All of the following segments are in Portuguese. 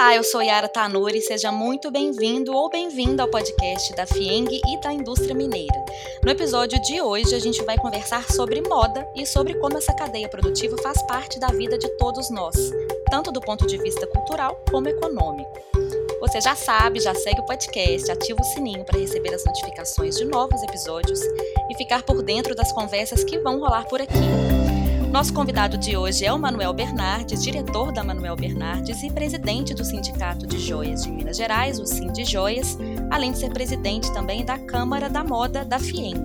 Olá, eu sou Yara Tanuri, seja muito bem-vindo ou bem-vinda ao podcast da FIENG e da indústria mineira. No episódio de hoje, a gente vai conversar sobre moda e sobre como essa cadeia produtiva faz parte da vida de todos nós, tanto do ponto de vista cultural como econômico. Você já sabe, já segue o podcast, ativa o sininho para receber as notificações de novos episódios e ficar por dentro das conversas que vão rolar por aqui. Nosso convidado de hoje é o Manuel Bernardes, diretor da Manuel Bernardes e presidente do Sindicato de Joias de Minas Gerais, o Sind Joias, além de ser presidente também da Câmara da Moda da FIENG.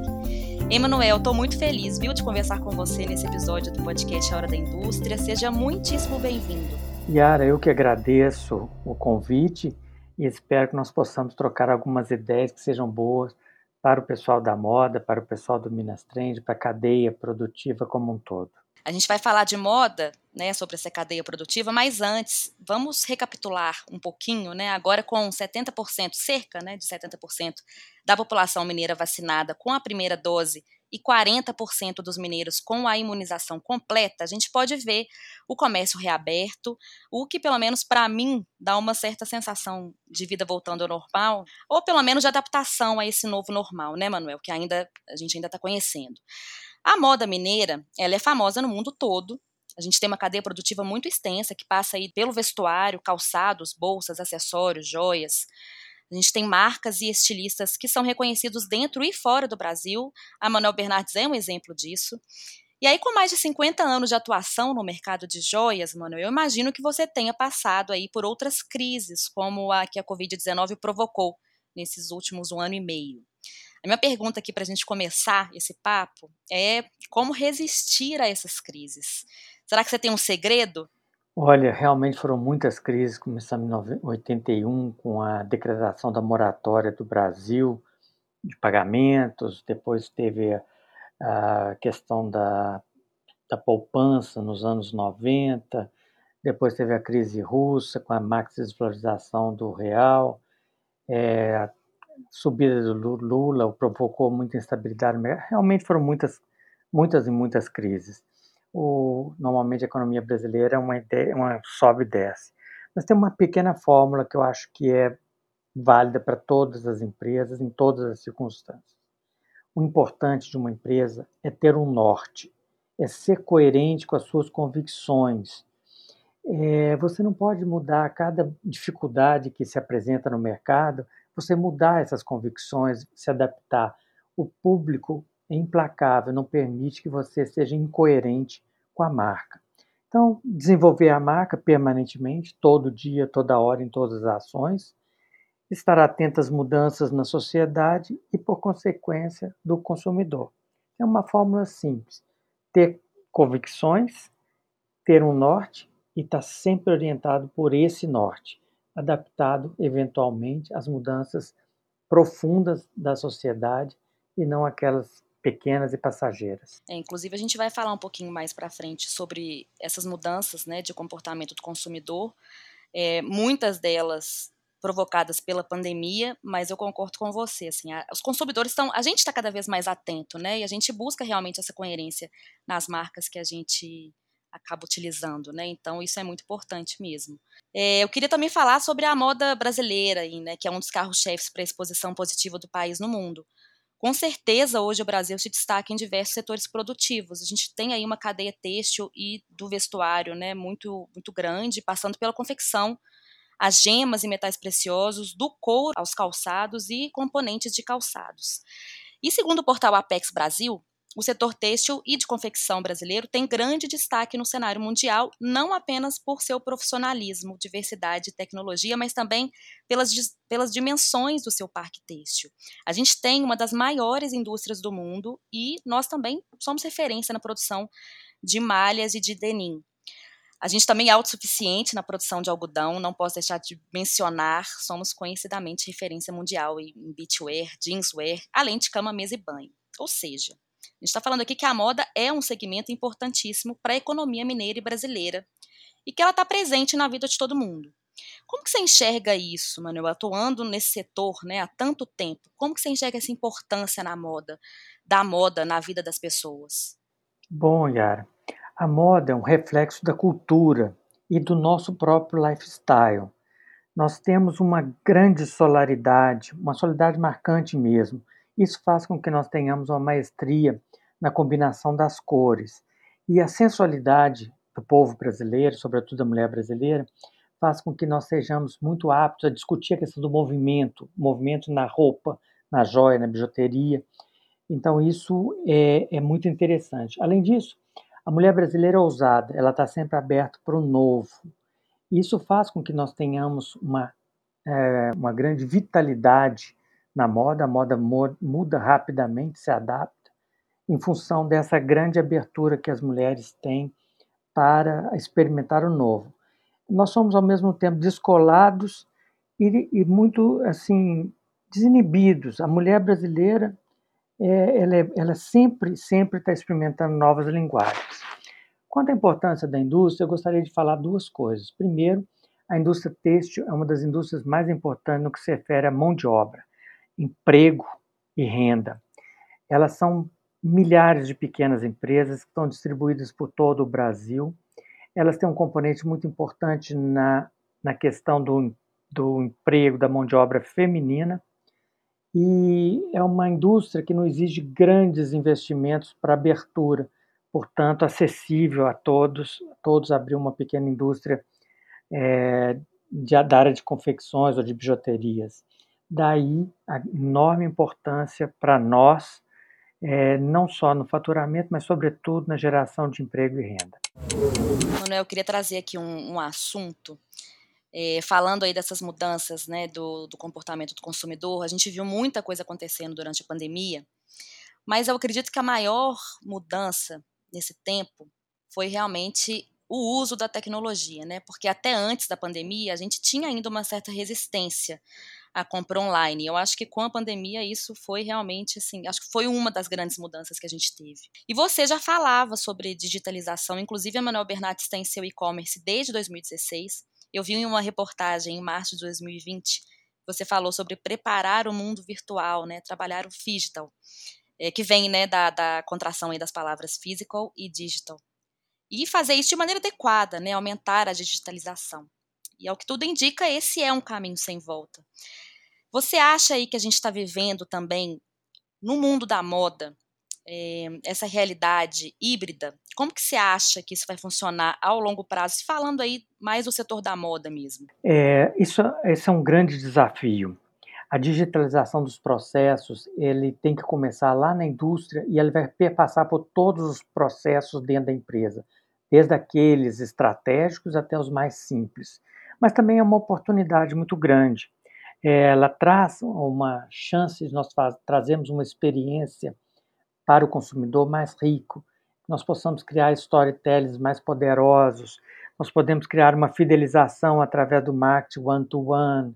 Emanuel, estou muito feliz, viu, de conversar com você nesse episódio do podcast A Hora da Indústria. Seja muitíssimo bem-vindo. Yara, eu que agradeço o convite e espero que nós possamos trocar algumas ideias que sejam boas para o pessoal da moda, para o pessoal do Minas Trend, para a cadeia produtiva como um todo. A gente vai falar de moda, né, sobre essa cadeia produtiva, mas antes, vamos recapitular um pouquinho, né, agora com 70%, cerca, né, de 70% da população mineira vacinada com a primeira dose e 40% dos mineiros com a imunização completa, a gente pode ver o comércio reaberto, o que pelo menos para mim dá uma certa sensação de vida voltando ao normal, ou pelo menos de adaptação a esse novo normal, né, Manuel, que ainda a gente ainda está conhecendo. A moda mineira, ela é famosa no mundo todo. A gente tem uma cadeia produtiva muito extensa que passa aí pelo vestuário, calçados, bolsas, acessórios, joias. A gente tem marcas e estilistas que são reconhecidos dentro e fora do Brasil. A Manuel Bernardes é um exemplo disso. E aí, com mais de 50 anos de atuação no mercado de joias, Manuel, eu imagino que você tenha passado aí por outras crises, como a que a Covid-19 provocou nesses últimos um ano e meio. A minha pergunta aqui para a gente começar esse papo é como resistir a essas crises. Será que você tem um segredo? Olha, realmente foram muitas crises. Começamos em 81 com a decretação da moratória do Brasil de pagamentos, depois teve a questão da, da poupança nos anos 90, depois teve a crise russa com a maxi-desvalorização do real, é, subida do Lula provocou muita instabilidade. Realmente foram muitas, muitas e muitas crises. O, normalmente a economia brasileira é uma, ideia, uma sobe e desce. Mas tem uma pequena fórmula que eu acho que é válida para todas as empresas, em todas as circunstâncias. O importante de uma empresa é ter um norte, é ser coerente com as suas convicções. É, você não pode mudar cada dificuldade que se apresenta no mercado você mudar essas convicções, se adaptar. O público é implacável, não permite que você seja incoerente com a marca. Então, desenvolver a marca permanentemente, todo dia, toda hora, em todas as ações, estar atento às mudanças na sociedade e, por consequência, do consumidor. É uma fórmula simples: ter convicções, ter um norte e estar sempre orientado por esse norte adaptado eventualmente às mudanças profundas da sociedade e não aquelas pequenas e passageiras. É, inclusive a gente vai falar um pouquinho mais para frente sobre essas mudanças, né, de comportamento do consumidor, é, muitas delas provocadas pela pandemia, mas eu concordo com você, assim, a, os consumidores estão, a gente está cada vez mais atento, né, e a gente busca realmente essa coerência nas marcas que a gente acaba utilizando, né? Então isso é muito importante mesmo. É, eu queria também falar sobre a moda brasileira, né, que é um dos carros-chefes para a exposição positiva do país no mundo. Com certeza, hoje o Brasil se destaca em diversos setores produtivos. A gente tem aí uma cadeia têxtil e do vestuário né, muito, muito grande, passando pela confecção, as gemas e metais preciosos, do couro aos calçados e componentes de calçados. E segundo o portal Apex Brasil, o setor têxtil e de confecção brasileiro tem grande destaque no cenário mundial, não apenas por seu profissionalismo, diversidade e tecnologia, mas também pelas, pelas dimensões do seu parque têxtil. A gente tem uma das maiores indústrias do mundo e nós também somos referência na produção de malhas e de denim. A gente também é autossuficiente na produção de algodão, não posso deixar de mencionar, somos conhecidamente referência mundial em beachwear, jeanswear, além de cama, mesa e banho. Ou seja, a gente está falando aqui que a moda é um segmento importantíssimo para a economia mineira e brasileira e que ela está presente na vida de todo mundo. Como que você enxerga isso, Manuel, atuando nesse setor né, há tanto tempo? Como que você enxerga essa importância na moda, da moda na vida das pessoas? Bom, Yara, a moda é um reflexo da cultura e do nosso próprio lifestyle. nós temos uma grande solaridade, uma solaridade marcante mesmo. Isso faz com que nós tenhamos uma maestria na combinação das cores. E a sensualidade do povo brasileiro, sobretudo da mulher brasileira, faz com que nós sejamos muito aptos a discutir a questão do movimento, movimento na roupa, na joia, na bijuteria. Então, isso é, é muito interessante. Além disso, a mulher brasileira é ousada, ela está sempre aberta para o novo. Isso faz com que nós tenhamos uma, é, uma grande vitalidade na moda, a moda muda rapidamente, se adapta, em função dessa grande abertura que as mulheres têm para experimentar o novo. Nós somos ao mesmo tempo descolados e, e muito assim desinibidos. A mulher brasileira, é, ela, é, ela sempre sempre está experimentando novas linguagens. Quanto à importância da indústria, eu gostaria de falar duas coisas. Primeiro, a indústria têxtil é uma das indústrias mais importantes no que se refere à mão de obra, emprego e renda. Elas são milhares de pequenas empresas que estão distribuídas por todo o Brasil. Elas têm um componente muito importante na, na questão do, do emprego, da mão de obra feminina, e é uma indústria que não exige grandes investimentos para abertura, portanto, acessível a todos, todos abrir uma pequena indústria é, de, da área de confecções ou de bijuterias. Daí a enorme importância para nós, é, não só no faturamento, mas sobretudo na geração de emprego e renda. Manuel, eu queria trazer aqui um, um assunto, é, falando aí dessas mudanças né, do, do comportamento do consumidor, a gente viu muita coisa acontecendo durante a pandemia, mas eu acredito que a maior mudança nesse tempo foi realmente o uso da tecnologia, né? Porque até antes da pandemia a gente tinha ainda uma certa resistência a compra online. Eu acho que com a pandemia isso foi realmente assim, acho que foi uma das grandes mudanças que a gente teve. E você já falava sobre digitalização, inclusive a Manuel Bernardes tem seu e-commerce desde 2016. Eu vi em uma reportagem em março de 2020, você falou sobre preparar o mundo virtual, né, trabalhar o digital, é, que vem né, da, da contração das palavras physical e digital. E fazer isso de maneira adequada, né, aumentar a digitalização. E ao que tudo indica, esse é um caminho sem volta. Você acha aí que a gente está vivendo também no mundo da moda é, essa realidade híbrida? Como que você acha que isso vai funcionar ao longo prazo? Falando aí mais do setor da moda mesmo. É, isso, esse é um grande desafio. A digitalização dos processos ele tem que começar lá na indústria e ele vai passar por todos os processos dentro da empresa, desde aqueles estratégicos até os mais simples. Mas também é uma oportunidade muito grande ela traz uma chance de nós trazermos uma experiência para o consumidor mais rico, nós possamos criar storytellings mais poderosos, nós podemos criar uma fidelização através do marketing one-to-one, -one.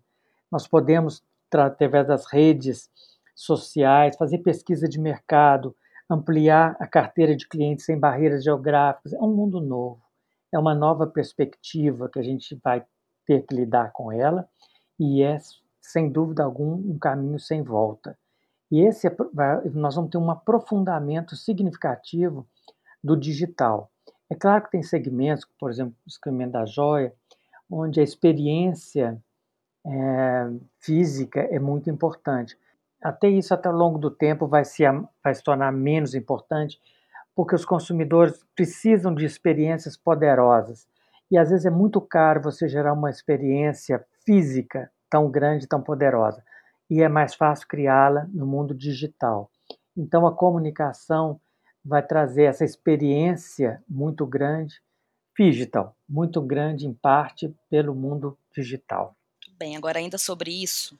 nós podemos, através das redes sociais, fazer pesquisa de mercado, ampliar a carteira de clientes sem barreiras geográficas. É um mundo novo, é uma nova perspectiva que a gente vai ter que lidar com ela e é sem dúvida algum, um caminho sem volta. E esse é, nós vamos ter um aprofundamento significativo do digital. É claro que tem segmentos, por exemplo, o segmento da joia, onde a experiência é, física é muito importante. Até isso, até ao longo do tempo, vai se, vai se tornar menos importante, porque os consumidores precisam de experiências poderosas. E às vezes é muito caro você gerar uma experiência física tão grande, tão poderosa. E é mais fácil criá-la no mundo digital. Então, a comunicação vai trazer essa experiência muito grande, digital, muito grande em parte pelo mundo digital. Bem, agora ainda sobre isso,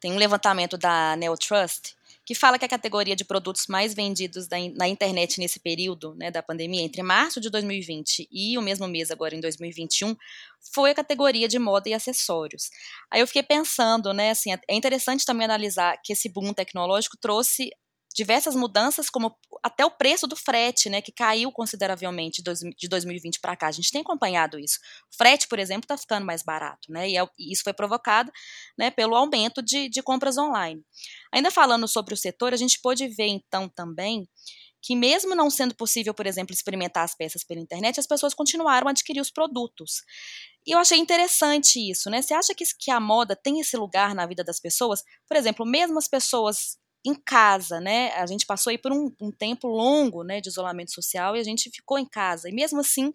tem um levantamento da Neotrust que fala que a categoria de produtos mais vendidos na internet nesse período né, da pandemia, entre março de 2020 e o mesmo mês agora em 2021, foi a categoria de moda e acessórios. Aí eu fiquei pensando, né, assim, é interessante também analisar que esse boom tecnológico trouxe diversas mudanças, como até o preço do frete, né, que caiu consideravelmente de 2020 para cá. A gente tem acompanhado isso. O frete, por exemplo, está ficando mais barato, né, é e isso foi provocado né, pelo aumento de, de compras online. Ainda falando sobre o setor, a gente pôde ver então também que mesmo não sendo possível, por exemplo, experimentar as peças pela internet, as pessoas continuaram a adquirir os produtos. E eu achei interessante isso, né? Você acha que, que a moda tem esse lugar na vida das pessoas? Por exemplo, mesmo as pessoas em casa, né? A gente passou aí por um, um tempo longo, né, de isolamento social e a gente ficou em casa. E mesmo assim,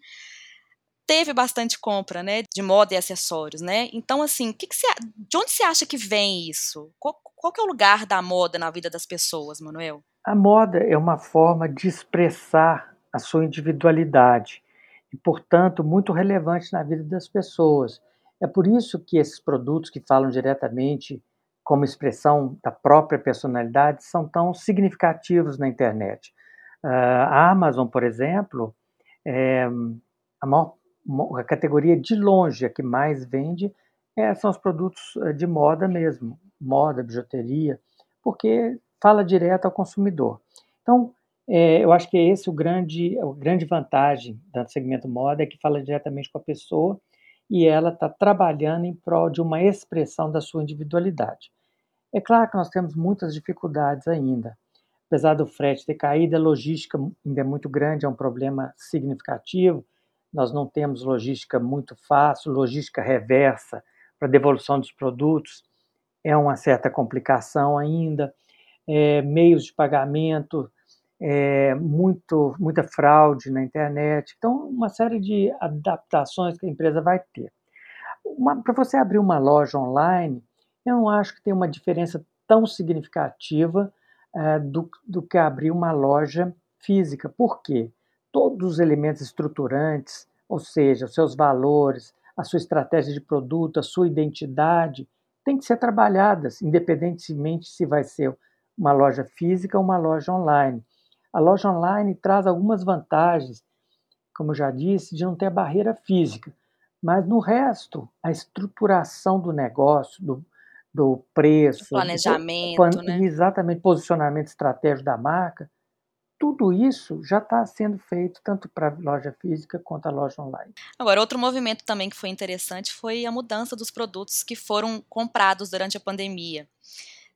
teve bastante compra, né, de moda e acessórios, né? Então, assim, que que você, de onde você acha que vem isso? Qual, qual é o lugar da moda na vida das pessoas, Manuel? A moda é uma forma de expressar a sua individualidade e, portanto, muito relevante na vida das pessoas. É por isso que esses produtos que falam diretamente como expressão da própria personalidade são tão significativos na internet. Uh, a Amazon, por exemplo, é a maior a categoria de longe a que mais vende é, são os produtos eh, de moda mesmo, moda, bijuteria, porque fala direto ao consumidor. Então, é, eu acho que é esse o grande, a grande vantagem do segmento moda, é que fala diretamente com a pessoa e ela está trabalhando em prol de uma expressão da sua individualidade. É claro que nós temos muitas dificuldades ainda. Apesar do frete ter caído, a logística ainda é muito grande, é um problema significativo nós não temos logística muito fácil, logística reversa para devolução dos produtos é uma certa complicação ainda, é, meios de pagamento, é, muito, muita fraude na internet, então uma série de adaptações que a empresa vai ter. Para você abrir uma loja online, eu não acho que tem uma diferença tão significativa é, do, do que abrir uma loja física. Por quê? todos os elementos estruturantes, ou seja, os seus valores, a sua estratégia de produto, a sua identidade, tem que ser trabalhadas, independentemente se vai ser uma loja física ou uma loja online. A loja online traz algumas vantagens, como eu já disse, de não ter barreira física, mas no resto, a estruturação do negócio, do, do preço, planejamento, do, né? exatamente posicionamento estratégico da marca, tudo isso já está sendo feito tanto para a loja física quanto a loja online. Agora, outro movimento também que foi interessante foi a mudança dos produtos que foram comprados durante a pandemia.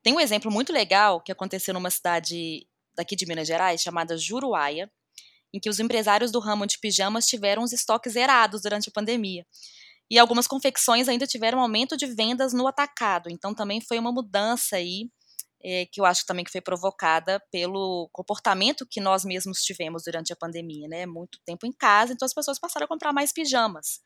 Tem um exemplo muito legal que aconteceu numa cidade daqui de Minas Gerais chamada Juruáia, em que os empresários do ramo de pijamas tiveram os estoques zerados durante a pandemia. E algumas confecções ainda tiveram aumento de vendas no atacado. Então também foi uma mudança aí é, que eu acho também que foi provocada pelo comportamento que nós mesmos tivemos durante a pandemia, né? Muito tempo em casa, então as pessoas passaram a comprar mais pijamas.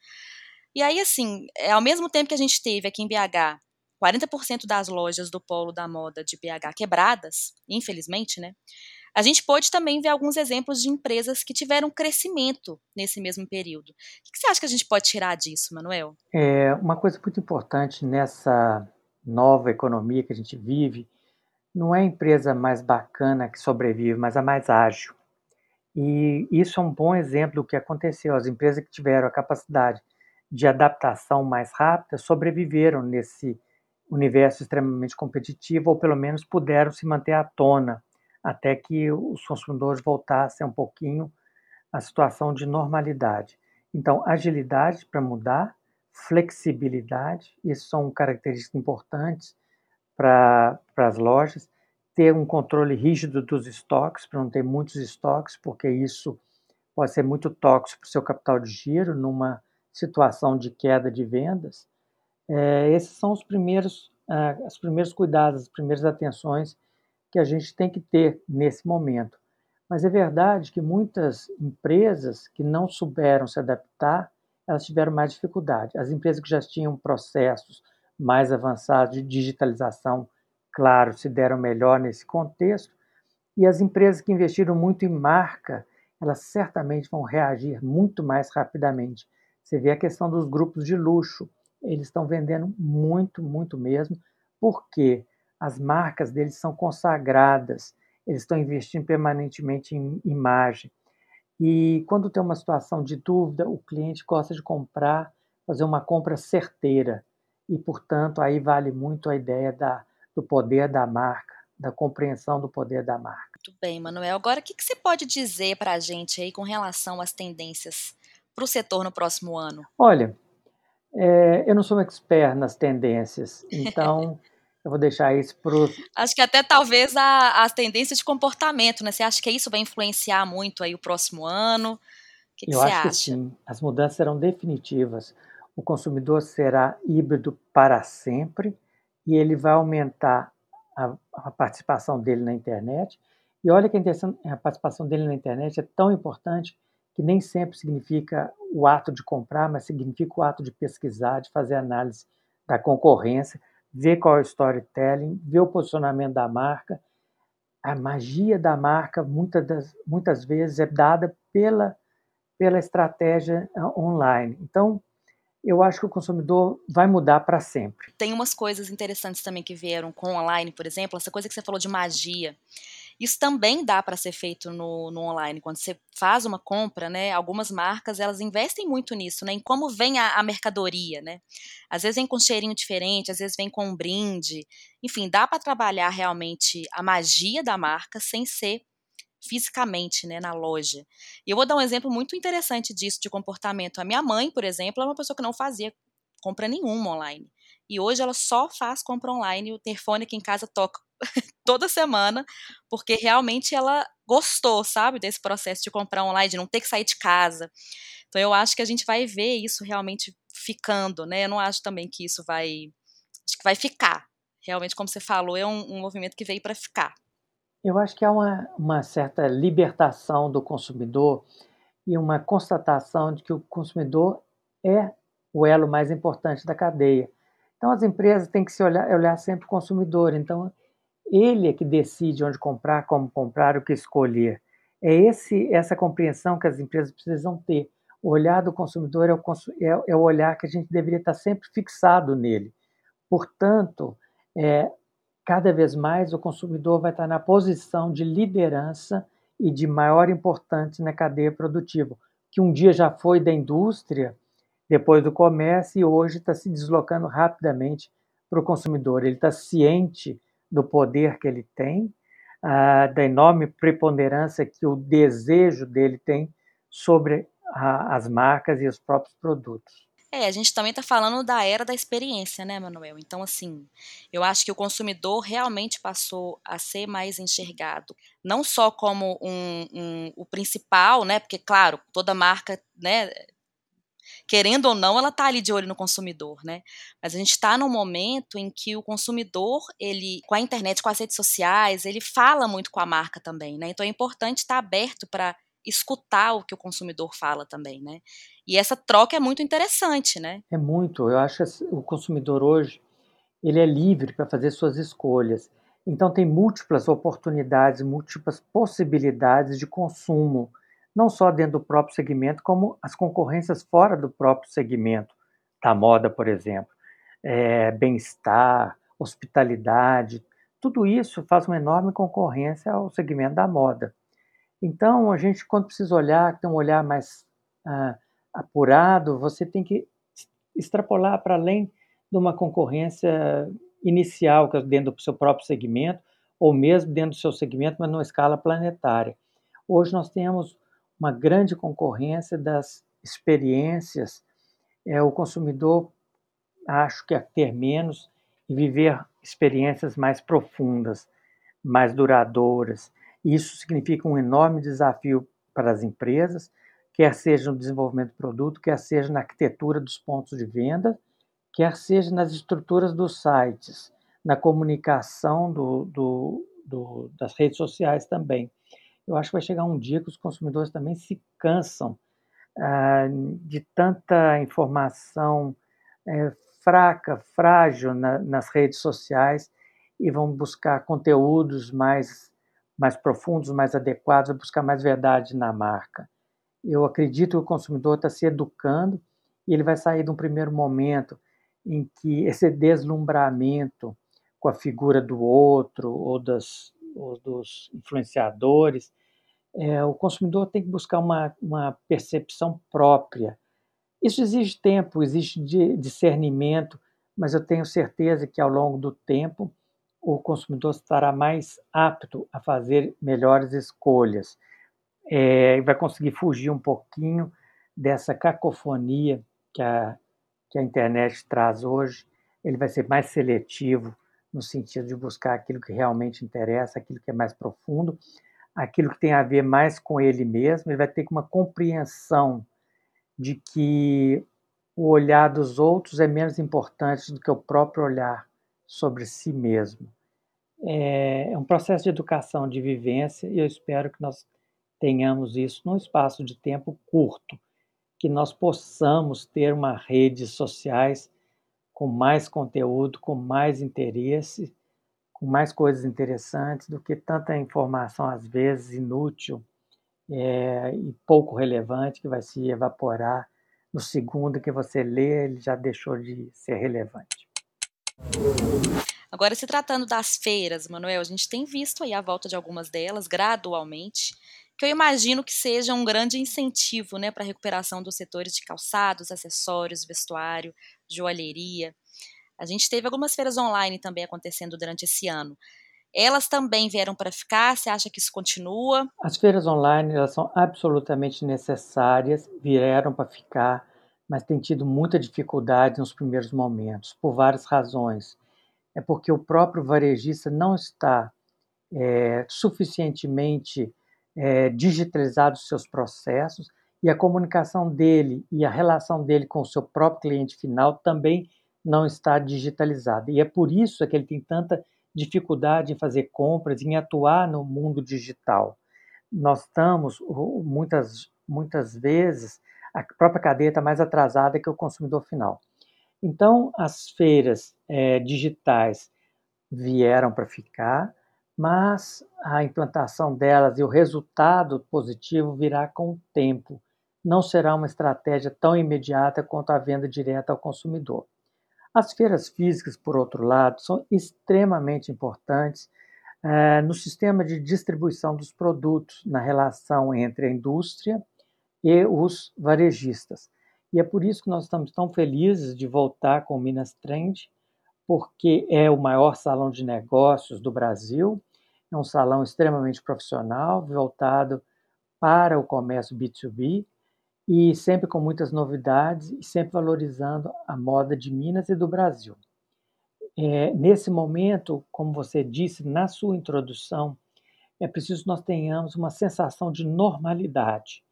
E aí, assim, é, ao mesmo tempo que a gente teve aqui em BH 40% das lojas do polo da moda de BH quebradas, infelizmente, né? A gente pode também ver alguns exemplos de empresas que tiveram crescimento nesse mesmo período. O que você acha que a gente pode tirar disso, Manuel? É, uma coisa muito importante nessa nova economia que a gente vive não é a empresa mais bacana que sobrevive, mas a mais ágil. E isso é um bom exemplo do que aconteceu. As empresas que tiveram a capacidade de adaptação mais rápida sobreviveram nesse universo extremamente competitivo, ou pelo menos puderam se manter à tona até que os consumidores voltassem um pouquinho à situação de normalidade. Então, agilidade para mudar, flexibilidade, isso são características importantes para as lojas, ter um controle rígido dos estoques, para não ter muitos estoques, porque isso pode ser muito tóxico para o seu capital de giro numa situação de queda de vendas. É, esses são os primeiros, uh, os primeiros cuidados, as primeiras atenções que a gente tem que ter nesse momento. Mas é verdade que muitas empresas que não souberam se adaptar, elas tiveram mais dificuldade. As empresas que já tinham processos mais avançados de digitalização, claro, se deram melhor nesse contexto. E as empresas que investiram muito em marca, elas certamente vão reagir muito mais rapidamente. Você vê a questão dos grupos de luxo, eles estão vendendo muito, muito mesmo, porque as marcas deles são consagradas, eles estão investindo permanentemente em imagem. E quando tem uma situação de dúvida, o cliente gosta de comprar, fazer uma compra certeira e, portanto, aí vale muito a ideia da, do poder da marca, da compreensão do poder da marca. Muito bem, Manuel. Agora, o que, que você pode dizer para a gente aí com relação às tendências para o setor no próximo ano? Olha, é, eu não sou um expert nas tendências, então eu vou deixar isso para Acho que até talvez a, as tendências de comportamento, né? Você acha que isso vai influenciar muito aí o próximo ano? O que, que eu você acho acha? que sim. As mudanças serão definitivas. O consumidor será híbrido para sempre e ele vai aumentar a, a participação dele na internet. E olha que a participação dele na internet é tão importante que nem sempre significa o ato de comprar, mas significa o ato de pesquisar, de fazer análise da concorrência, ver qual é o storytelling, ver o posicionamento da marca. A magia da marca, muitas, das, muitas vezes, é dada pela, pela estratégia ah, online. Então, eu acho que o consumidor vai mudar para sempre. Tem umas coisas interessantes também que vieram com online, por exemplo, essa coisa que você falou de magia. Isso também dá para ser feito no, no, online. Quando você faz uma compra, né? Algumas marcas elas investem muito nisso, né? Em como vem a, a mercadoria, né? Às vezes vem com um cheirinho diferente, às vezes vem com um brinde. Enfim, dá para trabalhar realmente a magia da marca sem ser fisicamente, né, na loja. E eu vou dar um exemplo muito interessante disso de comportamento. A minha mãe, por exemplo, é uma pessoa que não fazia compra nenhuma online. E hoje ela só faz compra online, o telefone aqui em casa toca toda semana, porque realmente ela gostou, sabe, desse processo de comprar online, de não ter que sair de casa. Então eu acho que a gente vai ver isso realmente ficando, né? Eu não acho também que isso vai, acho que vai ficar. Realmente, como você falou, é um, um movimento que veio para ficar. Eu acho que há uma, uma certa libertação do consumidor e uma constatação de que o consumidor é o elo mais importante da cadeia. Então, as empresas têm que se olhar, olhar sempre o consumidor. Então, ele é que decide onde comprar, como comprar, o que escolher. É esse, essa compreensão que as empresas precisam ter. O olhar do consumidor é o, é, é o olhar que a gente deveria estar sempre fixado nele. Portanto, é, cada vez mais o consumidor vai estar na posição de liderança e de maior importância na cadeia produtiva, que um dia já foi da indústria, depois do comércio e hoje está se deslocando rapidamente para o consumidor. Ele está ciente do poder que ele tem, uh, da enorme preponderância que o desejo dele tem sobre a, as marcas e os próprios produtos. É, a gente também está falando da era da experiência, né, Manuel? Então, assim, eu acho que o consumidor realmente passou a ser mais enxergado, não só como um, um, o principal, né? Porque, claro, toda marca, né, querendo ou não, ela está ali de olho no consumidor, né? Mas a gente está num momento em que o consumidor, ele, com a internet, com as redes sociais, ele fala muito com a marca também, né? Então é importante estar aberto para escutar o que o consumidor fala também, né? E essa troca é muito interessante, né? É muito. Eu acho que o consumidor hoje ele é livre para fazer suas escolhas. Então tem múltiplas oportunidades, múltiplas possibilidades de consumo não só dentro do próprio segmento, como as concorrências fora do próprio segmento da moda, por exemplo. É, bem-estar, hospitalidade, tudo isso faz uma enorme concorrência ao segmento da moda. Então, a gente, quando precisa olhar, tem um olhar mais ah, apurado, você tem que extrapolar para além de uma concorrência inicial, é dentro do seu próprio segmento, ou mesmo dentro do seu segmento, mas numa escala planetária. Hoje nós temos uma grande concorrência das experiências. É, o consumidor, acho que é ter menos e viver experiências mais profundas, mais duradouras. Isso significa um enorme desafio para as empresas, quer seja no desenvolvimento do produto, quer seja na arquitetura dos pontos de venda, quer seja nas estruturas dos sites, na comunicação do, do, do, das redes sociais também eu acho que vai chegar um dia que os consumidores também se cansam ah, de tanta informação é, fraca, frágil na, nas redes sociais e vão buscar conteúdos mais, mais profundos, mais adequados, buscar mais verdade na marca. Eu acredito que o consumidor está se educando e ele vai sair de um primeiro momento em que esse deslumbramento com a figura do outro ou das, ou dos influenciadores, é, o consumidor tem que buscar uma, uma percepção própria. Isso exige tempo, exige discernimento, mas eu tenho certeza que ao longo do tempo o consumidor estará mais apto a fazer melhores escolhas é, vai conseguir fugir um pouquinho dessa cacofonia que a, que a internet traz hoje. Ele vai ser mais seletivo no sentido de buscar aquilo que realmente interessa, aquilo que é mais profundo, aquilo que tem a ver mais com ele mesmo, ele vai ter uma compreensão de que o olhar dos outros é menos importante do que o próprio olhar sobre si mesmo. É, é um processo de educação, de vivência, e eu espero que nós tenhamos isso num espaço de tempo curto, que nós possamos ter uma rede sociais com mais conteúdo, com mais interesse, com mais coisas interessantes do que tanta informação às vezes inútil é, e pouco relevante que vai se evaporar no segundo que você lê, ele já deixou de ser relevante. Agora, se tratando das feiras, Manuel, a gente tem visto aí a volta de algumas delas gradualmente, que eu imagino que seja um grande incentivo né, para a recuperação dos setores de calçados, acessórios, vestuário, joalheria. A gente teve algumas feiras online também acontecendo durante esse ano. Elas também vieram para ficar? Você acha que isso continua? As feiras online elas são absolutamente necessárias, vieram para ficar, mas tem tido muita dificuldade nos primeiros momentos, por várias razões. É porque o próprio varejista não está é, suficientemente é, digitalizado os seus processos e a comunicação dele e a relação dele com o seu próprio cliente final também não está digitalizada. E é por isso que ele tem tanta dificuldade em fazer compras, em atuar no mundo digital. Nós estamos, muitas, muitas vezes, a própria cadeia está mais atrasada que o consumidor final. Então, as feiras é, digitais vieram para ficar, mas a implantação delas e o resultado positivo virá com o tempo. Não será uma estratégia tão imediata quanto a venda direta ao consumidor. As feiras físicas, por outro lado, são extremamente importantes eh, no sistema de distribuição dos produtos, na relação entre a indústria e os varejistas. E é por isso que nós estamos tão felizes de voltar com o Minas Trend, porque é o maior salão de negócios do Brasil, é um salão extremamente profissional, voltado para o comércio B2B, e sempre com muitas novidades e sempre valorizando a moda de Minas e do Brasil. É, nesse momento, como você disse na sua introdução, é preciso que nós tenhamos uma sensação de normalidade.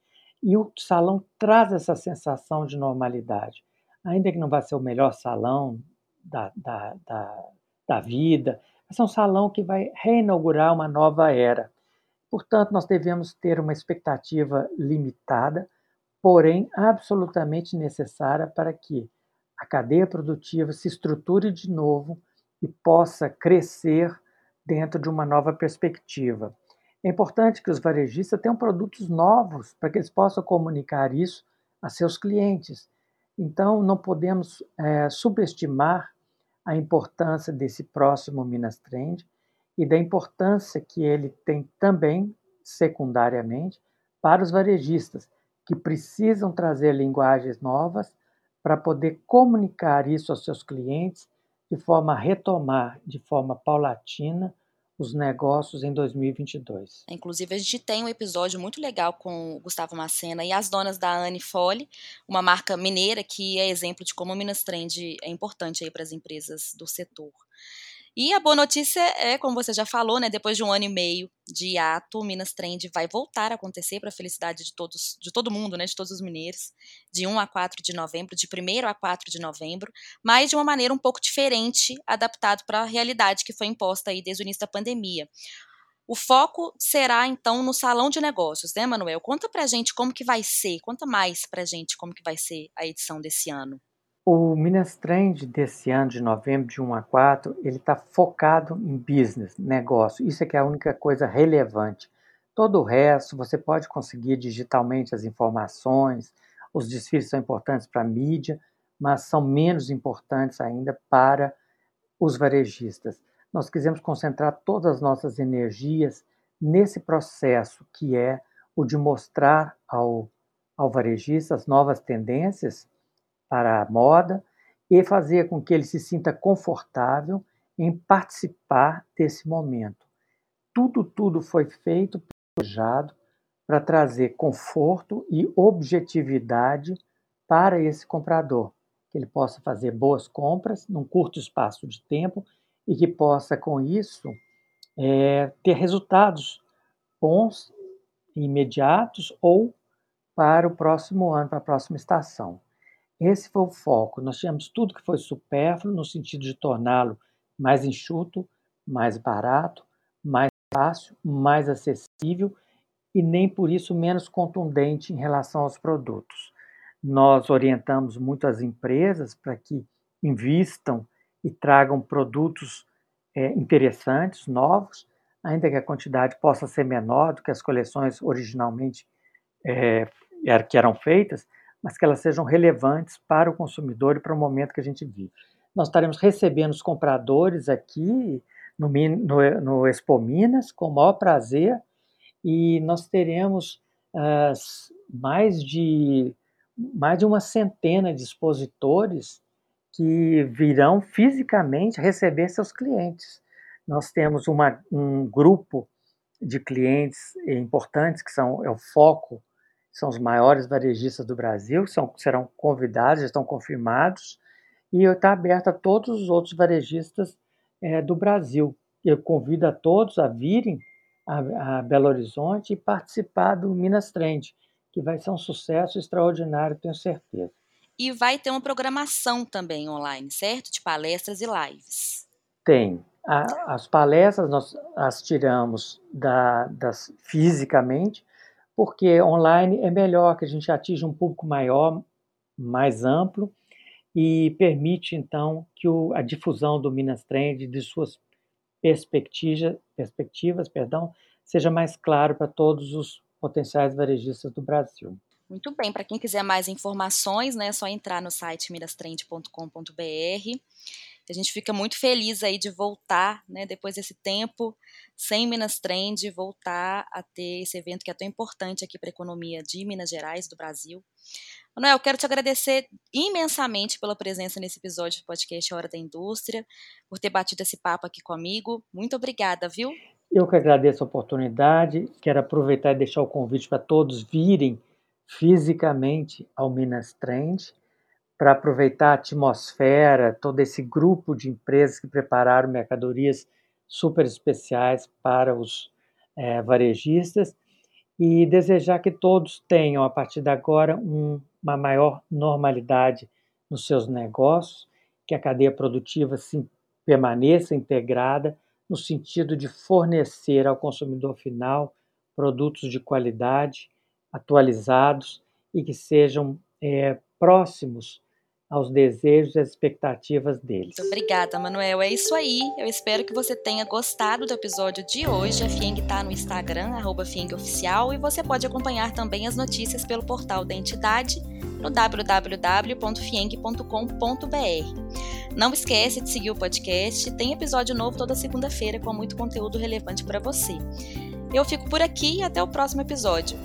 E o salão traz essa sensação de normalidade. Ainda que não vá ser o melhor salão da, da, da, da vida, mas é um salão que vai reinaugurar uma nova era. Portanto, nós devemos ter uma expectativa limitada, porém absolutamente necessária para que a cadeia produtiva se estruture de novo e possa crescer dentro de uma nova perspectiva. É importante que os varejistas tenham produtos novos para que eles possam comunicar isso a seus clientes. Então, não podemos é, subestimar a importância desse próximo Minas Trend e da importância que ele tem também, secundariamente, para os varejistas, que precisam trazer linguagens novas para poder comunicar isso aos seus clientes de forma a retomar de forma paulatina os negócios em 2022. Inclusive, a gente tem um episódio muito legal com o Gustavo Macena e as donas da Anne Fole, uma marca mineira que é exemplo de como o Minas Trend é importante para as empresas do setor. E a boa notícia é, como você já falou, né, depois de um ano e meio de ato, Minas Trend vai voltar a acontecer para a felicidade de todos, de todo mundo, né, de todos os mineiros, de 1 a 4 de novembro, de 1 a 4 de novembro, mas de uma maneira um pouco diferente, adaptado para a realidade que foi imposta aí desde o início da pandemia. O foco será então no salão de negócios, né, Manuel? Conta pra gente como que vai ser, conta mais pra gente como que vai ser a edição desse ano. O Minas Trend desse ano, de novembro, de 1 a 4, ele está focado em business, negócio. Isso é que é a única coisa relevante. Todo o resto, você pode conseguir digitalmente as informações, os desfiles são importantes para a mídia, mas são menos importantes ainda para os varejistas. Nós quisemos concentrar todas as nossas energias nesse processo que é o de mostrar ao, ao varejista as novas tendências para a moda e fazer com que ele se sinta confortável em participar desse momento. Tudo, tudo foi feito, planejado para trazer conforto e objetividade para esse comprador, que ele possa fazer boas compras num curto espaço de tempo e que possa, com isso, é, ter resultados bons, imediatos ou para o próximo ano, para a próxima estação. Esse foi o foco. Nós tínhamos tudo que foi supérfluo, no sentido de torná-lo mais enxuto, mais barato, mais fácil, mais acessível e nem por isso menos contundente em relação aos produtos. Nós orientamos muito as empresas para que invistam e tragam produtos é, interessantes, novos, ainda que a quantidade possa ser menor do que as coleções originalmente é, que eram feitas, mas que elas sejam relevantes para o consumidor e para o momento que a gente vive. Nós estaremos recebendo os compradores aqui no, no, no Expo Minas com o maior prazer e nós teremos mais de mais de uma centena de expositores que virão fisicamente receber seus clientes. Nós temos uma, um grupo de clientes importantes que são é o foco são os maiores varejistas do Brasil, são, serão convidados, estão confirmados, e está aberto a todos os outros varejistas é, do Brasil. Eu convido a todos a virem a, a, Belo Horizonte e participar do Minas Trend, que vai ser um sucesso extraordinário, tenho certeza. E vai ter uma programação também online, certo? De palestras e lives. Tem. A, as palestras nós as tiramos da, das, fisicamente, porque online é melhor que a gente atinja um público maior, mais amplo, e permite então que o, a difusão do Minas Trend de suas perspectivas, perspectivas perdão, seja mais claro para todos os potenciais varejistas do Brasil. Muito bem, para quem quiser mais informações, né, é só entrar no site minastrend.com.br. A gente fica muito feliz aí de voltar, né, depois desse tempo sem Minas Trend, voltar a ter esse evento que é tão importante aqui para a economia de Minas Gerais, do Brasil. Manuel, quero te agradecer imensamente pela presença nesse episódio do podcast Hora da Indústria, por ter batido esse papo aqui comigo. Muito obrigada, viu? Eu que agradeço a oportunidade, quero aproveitar e deixar o convite para todos virem fisicamente ao Minas Trend para aproveitar a atmosfera, todo esse grupo de empresas que prepararam mercadorias super especiais para os é, varejistas. E desejar que todos tenham, a partir de agora, um, uma maior normalidade nos seus negócios, que a cadeia produtiva se permaneça integrada no sentido de fornecer ao consumidor final produtos de qualidade, atualizados e que sejam é, próximos aos desejos e às expectativas deles. Obrigada, Manuel. É isso aí. Eu espero que você tenha gostado do episódio de hoje. A Fieng está no Instagram, arroba e você pode acompanhar também as notícias pelo portal da entidade no www.fieng.com.br. Não esquece de seguir o podcast, tem episódio novo toda segunda-feira com muito conteúdo relevante para você. Eu fico por aqui e até o próximo episódio.